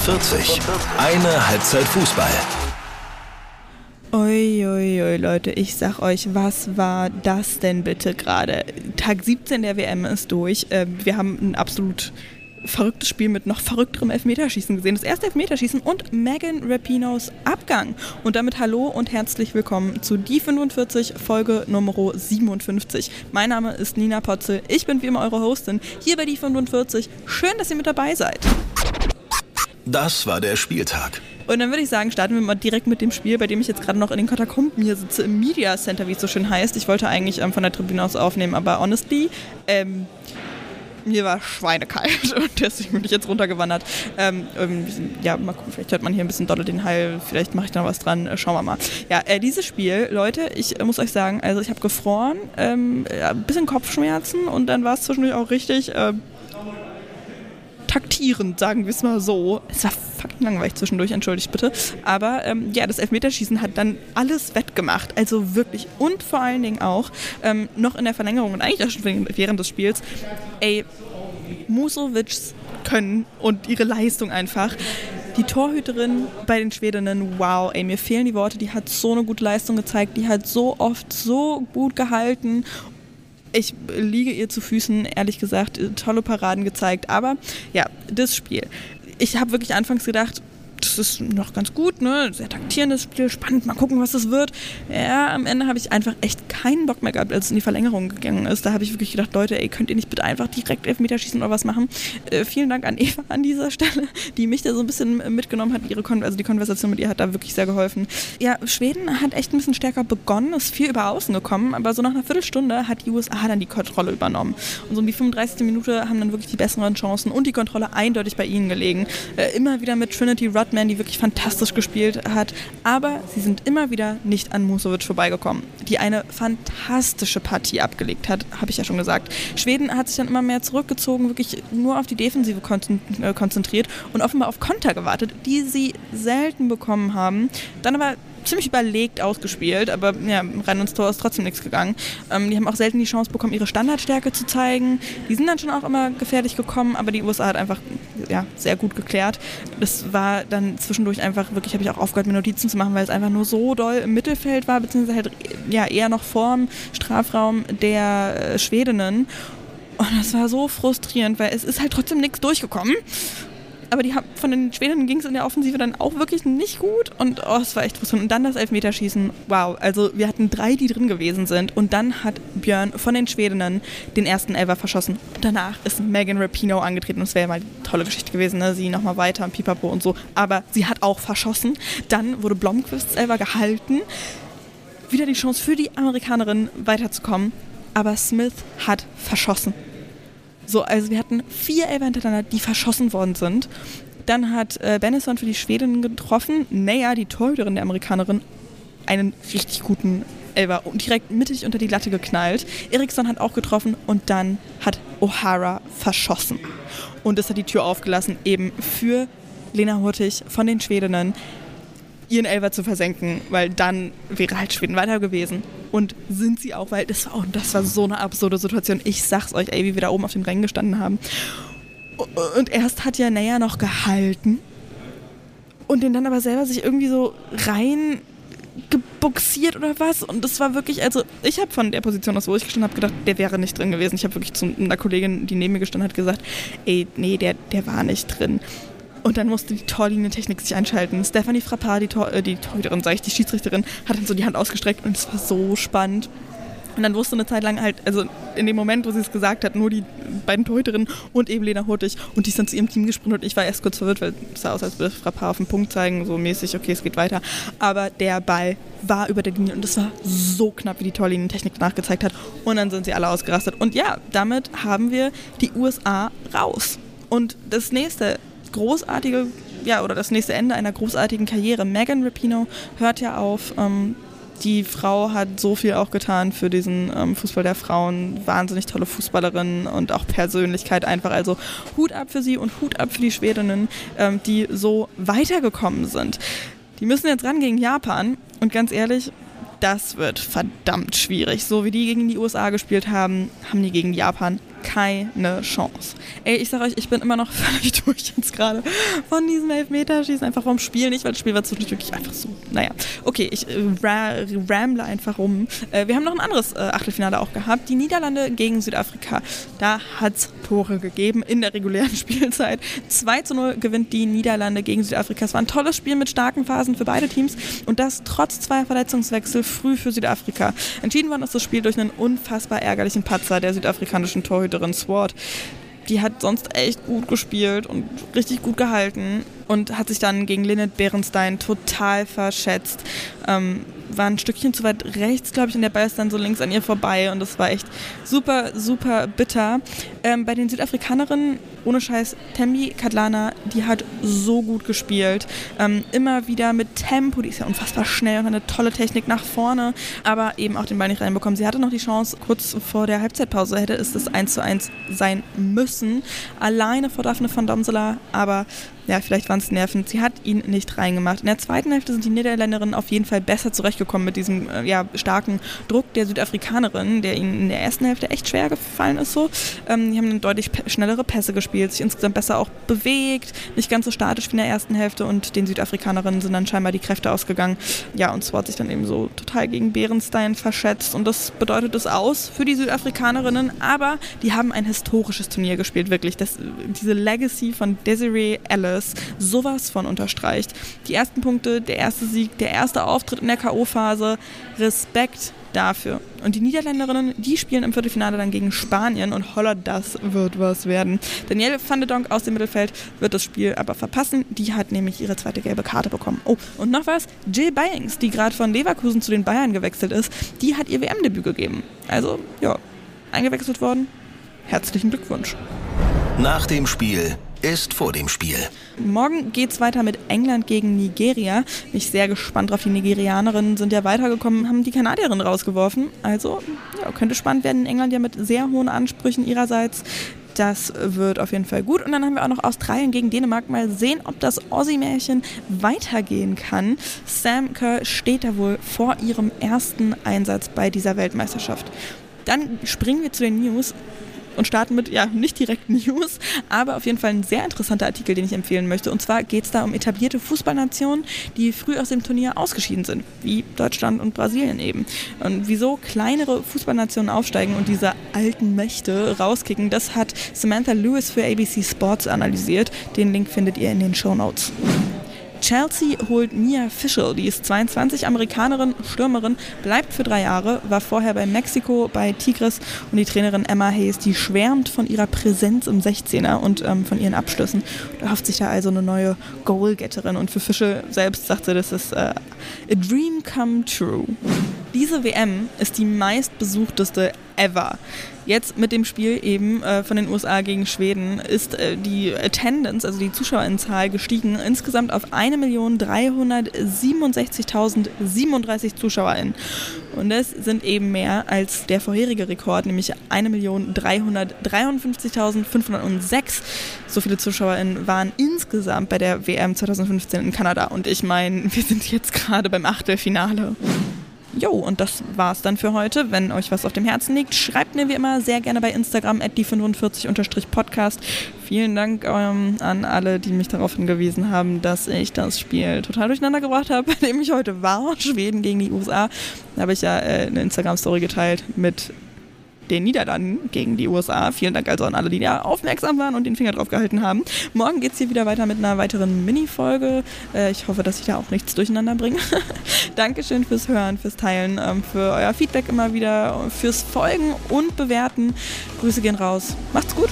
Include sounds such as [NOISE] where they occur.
45. Eine Halbzeit Fußball. Uiuiui, ui, Leute, ich sag euch, was war das denn bitte gerade? Tag 17 der WM ist durch. Ähm, wir haben ein absolut verrücktes Spiel mit noch verrückterem Elfmeterschießen gesehen. Das erste Elfmeterschießen und Megan Rapinos Abgang. Und damit hallo und herzlich willkommen zu Die 45 Folge Nummer 57. Mein Name ist Nina Potzel. Ich bin wie immer eure Hostin hier bei Die 45. Schön, dass ihr mit dabei seid. Das war der Spieltag. Und dann würde ich sagen, starten wir mal direkt mit dem Spiel, bei dem ich jetzt gerade noch in den Katakomben hier sitze, im Media Center, wie es so schön heißt. Ich wollte eigentlich ähm, von der Tribüne aus aufnehmen, aber honestly, ähm, mir war schweinekalt [LAUGHS] und deswegen bin ich jetzt runtergewandert. Ähm, ähm, ja, mal gucken, vielleicht hört man hier ein bisschen dolle den Heil, vielleicht mache ich da noch was dran, äh, schauen wir mal. Ja, äh, dieses Spiel, Leute, ich äh, muss euch sagen, also ich habe gefroren, ähm, ein bisschen Kopfschmerzen und dann war es zwischendurch auch richtig ähm, taktierend, sagen wir es mal so. Es war fucking langweilig zwischendurch, entschuldigt bitte. Aber ähm, ja, das Elfmeterschießen hat dann alles wettgemacht. Also wirklich. Und vor allen Dingen auch ähm, noch in der Verlängerung und eigentlich auch schon während des Spiels. Ey, Musovics können und ihre Leistung einfach. Die Torhüterin bei den Schwedinnen, wow, ey, mir fehlen die Worte, die hat so eine gute Leistung gezeigt, die hat so oft so gut gehalten ich liege ihr zu Füßen, ehrlich gesagt, tolle Paraden gezeigt. Aber ja, das Spiel. Ich habe wirklich anfangs gedacht, das ist noch ganz gut, ne? Sehr taktierendes Spiel, spannend, mal gucken, was das wird. Ja, am Ende habe ich einfach echt keinen Bock mehr gehabt, als es in die Verlängerung gegangen ist. Da habe ich wirklich gedacht, Leute, ey, könnt ihr nicht bitte einfach direkt Elfmeter schießen oder was machen? Äh, vielen Dank an Eva an dieser Stelle, die mich da so ein bisschen mitgenommen hat. Ihre Kon also die Konversation mit ihr hat da wirklich sehr geholfen. Ja, Schweden hat echt ein bisschen stärker begonnen, ist viel über außen gekommen, aber so nach einer Viertelstunde hat die USA dann die Kontrolle übernommen. Und so um die 35. Minute haben dann wirklich die besseren Chancen und die Kontrolle eindeutig bei ihnen gelegen. Äh, immer wieder mit Trinity Rodman Batman, die wirklich fantastisch gespielt hat. Aber sie sind immer wieder nicht an Musovic vorbeigekommen, die eine fantastische Partie abgelegt hat, habe ich ja schon gesagt. Schweden hat sich dann immer mehr zurückgezogen, wirklich nur auf die Defensive äh, konzentriert und offenbar auf Konter gewartet, die sie selten bekommen haben. Dann aber ziemlich überlegt ausgespielt, aber ja, rein ins Tor ist trotzdem nichts gegangen. Ähm, die haben auch selten die Chance bekommen, ihre Standardstärke zu zeigen. Die sind dann schon auch immer gefährlich gekommen, aber die USA hat einfach ja, sehr gut geklärt. Das war dann zwischendurch einfach wirklich, habe ich auch aufgehört, mir Notizen zu machen, weil es einfach nur so doll im Mittelfeld war, beziehungsweise halt ja, eher noch vorm Strafraum der äh, Schwedinnen. Und das war so frustrierend, weil es ist halt trotzdem nichts durchgekommen aber die haben, von den Schweden ging es in der Offensive dann auch wirklich nicht gut und oh, es war echt frustrierend. Und dann das Elfmeterschießen, wow. Also wir hatten drei, die drin gewesen sind und dann hat Björn von den Schwedinnen den ersten Elfer verschossen. Und danach ist Megan Rapino angetreten und es wäre mal eine tolle Geschichte gewesen, ne? sie nochmal weiter, Pipapo und so. Aber sie hat auch verschossen. Dann wurde Blomqvists Elfer gehalten. Wieder die Chance für die Amerikanerin weiterzukommen. Aber Smith hat verschossen. So, also wir hatten vier Elfer hintereinander, die verschossen worden sind. Dann hat äh, Benison für die Schweden getroffen. Naya, die Torhüterin der Amerikanerin, einen richtig guten Elfer und direkt mittig unter die Latte geknallt. Eriksson hat auch getroffen und dann hat O'Hara verschossen. Und das hat die Tür aufgelassen, eben für Lena Hurtig von den Schwedinnen ihren Elfer zu versenken, weil dann wäre halt Schweden weiter gewesen. Und sind sie auch, weil das war, das war so eine absurde Situation. Ich sag's euch, ey, wie wir da oben auf dem Rängen gestanden haben. Und erst hat ja Naya noch gehalten und den dann aber selber sich irgendwie so rein gebuxiert oder was. Und das war wirklich, also ich habe von der Position aus, wo ich gestanden habe, gedacht, der wäre nicht drin gewesen. Ich habe wirklich zu einer Kollegin, die neben mir gestanden hat, gesagt, ey, nee, der, der war nicht drin. Und dann musste die Torlinientechnik sich einschalten. Stephanie Frappard, die, Tor, äh, die Torhüterin, sage ich, die Schiedsrichterin, hat dann so die Hand ausgestreckt und es war so spannend. Und dann wusste eine Zeit lang halt, also in dem Moment, wo sie es gesagt hat, nur die beiden Torhüterinnen und eben Lena Hurtig und die ist dann zu ihrem Team gesprintet und ich war erst kurz verwirrt, weil es sah aus, als würde Frappard auf den Punkt zeigen, so mäßig, okay, es geht weiter. Aber der Ball war über der Linie und es war so knapp, wie die Torlinientechnik nachgezeigt hat. Und dann sind sie alle ausgerastet. Und ja, damit haben wir die USA raus. Und das nächste großartige, ja, oder das nächste Ende einer großartigen Karriere. Megan Rapino hört ja auf. Ähm, die Frau hat so viel auch getan für diesen ähm, Fußball der Frauen. Wahnsinnig tolle Fußballerin und auch Persönlichkeit einfach. Also Hut ab für sie und Hut ab für die Schwedinnen, ähm, die so weitergekommen sind. Die müssen jetzt ran gegen Japan und ganz ehrlich, das wird verdammt schwierig. So wie die gegen die USA gespielt haben, haben die gegen Japan keine Chance. Ey, ich sag euch, ich bin immer noch [LAUGHS] völlig durch jetzt gerade von diesem Elfmeterschießen, einfach vom Spiel nicht, weil das Spiel war zwischendurch wirklich einfach so, naja. Okay, ich äh, ra ramble einfach rum. Äh, wir haben noch ein anderes äh, Achtelfinale auch gehabt, die Niederlande gegen Südafrika. Da hat es Tore gegeben in der regulären [LAUGHS] Spielzeit. 2 zu 0 gewinnt die Niederlande gegen Südafrika. Es war ein tolles Spiel mit starken Phasen für beide Teams und das trotz zweier Verletzungswechsel früh für Südafrika. Entschieden worden ist das Spiel durch einen unfassbar ärgerlichen Patzer der südafrikanischen Torhüterin Swart die hat sonst echt gut gespielt und richtig gut gehalten und hat sich dann gegen Lynette Bärenstein total verschätzt. Ähm, war ein Stückchen zu weit rechts, glaube ich, und der Ball ist dann so links an ihr vorbei und das war echt super, super bitter. Ähm, bei den Südafrikanerinnen, ohne Scheiß, Tembi Katlana, die hat so gut gespielt. Ähm, immer wieder mit Tempo, die ist ja unfassbar schnell und eine tolle Technik nach vorne, aber eben auch den Ball nicht reinbekommen. Sie hatte noch die Chance, kurz vor der Halbzeitpause hätte es das 1 zu 1 sein müssen, alleine vor Daphne von Domsela, aber ja, vielleicht waren es Nerven. Sie hat ihn nicht reingemacht. In der zweiten Hälfte sind die Niederländerinnen auf jeden Fall besser zurechtgekommen mit diesem äh, ja, starken Druck der Südafrikanerin, der ihnen in der ersten Hälfte echt schwer gefallen ist. So. Ähm, die haben dann deutlich schnellere Pässe gespielt, sich insgesamt besser auch bewegt, nicht ganz so statisch wie in der ersten Hälfte und den Südafrikanerinnen sind dann scheinbar die Kräfte ausgegangen. Ja, und zwar hat sich dann eben so total gegen Bärenstein verschätzt und das bedeutet es aus für die Südafrikanerinnen, aber die haben ein historisches Turnier gespielt, wirklich. Das, diese Legacy von Desiree Ellis sowas von unterstreicht. Die ersten Punkte, der erste Sieg, der erste Auftritt in der K.O.-Phase. Respekt dafür. Und die Niederländerinnen, die spielen im Viertelfinale dann gegen Spanien und holla, das wird was werden. Danielle van de Donk aus dem Mittelfeld wird das Spiel aber verpassen. Die hat nämlich ihre zweite gelbe Karte bekommen. Oh, und noch was, Jill Byings, die gerade von Leverkusen zu den Bayern gewechselt ist, die hat ihr WM-Debüt gegeben. Also, ja, eingewechselt worden. Herzlichen Glückwunsch. Nach dem Spiel ist vor dem Spiel. Morgen geht es weiter mit England gegen Nigeria. Bin ich sehr gespannt drauf. Die Nigerianerinnen sind ja weitergekommen, haben die Kanadierinnen rausgeworfen. Also ja, könnte spannend werden. England ja mit sehr hohen Ansprüchen ihrerseits. Das wird auf jeden Fall gut. Und dann haben wir auch noch Australien gegen Dänemark. Mal sehen, ob das Aussie-Märchen weitergehen kann. Sam Kerr steht da wohl vor ihrem ersten Einsatz bei dieser Weltmeisterschaft. Dann springen wir zu den News und starten mit, ja, nicht direkt [LAUGHS] News, aber auf jeden Fall ein sehr interessanter Artikel, den ich empfehlen möchte. Und zwar geht es da um etablierte Fußballnationen, die früh aus dem Turnier ausgeschieden sind, wie Deutschland und Brasilien eben. Und wieso kleinere Fußballnationen aufsteigen und diese alten Mächte rauskicken, das hat Samantha Lewis für ABC Sports analysiert. Den Link findet ihr in den Show Notes. Chelsea holt Mia Fischel, die ist 22, Amerikanerin, Stürmerin, bleibt für drei Jahre, war vorher bei Mexiko, bei Tigres und die Trainerin Emma Hayes, die schwärmt von ihrer Präsenz im 16er und ähm, von ihren Abschlüssen. Da hofft sich da also eine neue Goalgetterin und für Fischel selbst sagt sie, das ist äh, a dream come true. Diese WM ist die meistbesuchteste ever. Jetzt mit dem Spiel eben äh, von den USA gegen Schweden ist äh, die Attendance, also die Zuschauerinzahl, gestiegen insgesamt auf 1.367.037 ZuschauerInnen. Und das sind eben mehr als der vorherige Rekord, nämlich 1.353.506. So viele ZuschauerInnen waren insgesamt bei der WM 2015 in Kanada. Und ich meine, wir sind jetzt gerade beim Achtelfinale. Jo, und das war's dann für heute. Wenn euch was auf dem Herzen liegt, schreibt mir wie immer sehr gerne bei Instagram at die45-podcast. Vielen Dank ähm, an alle, die mich darauf hingewiesen haben, dass ich das Spiel total durcheinander gebracht habe, [LAUGHS] bei dem ich heute war. Schweden gegen die USA. Da habe ich ja äh, eine Instagram-Story geteilt mit den Niederlanden gegen die USA. Vielen Dank also an alle, die da aufmerksam waren und den Finger drauf gehalten haben. Morgen geht es hier wieder weiter mit einer weiteren Mini-Folge. Äh, ich hoffe, dass ich da auch nichts durcheinander bringe. [LAUGHS] Dankeschön fürs Hören, fürs Teilen, ähm, für euer Feedback immer wieder, fürs Folgen und Bewerten. Grüße gehen raus. Macht's gut.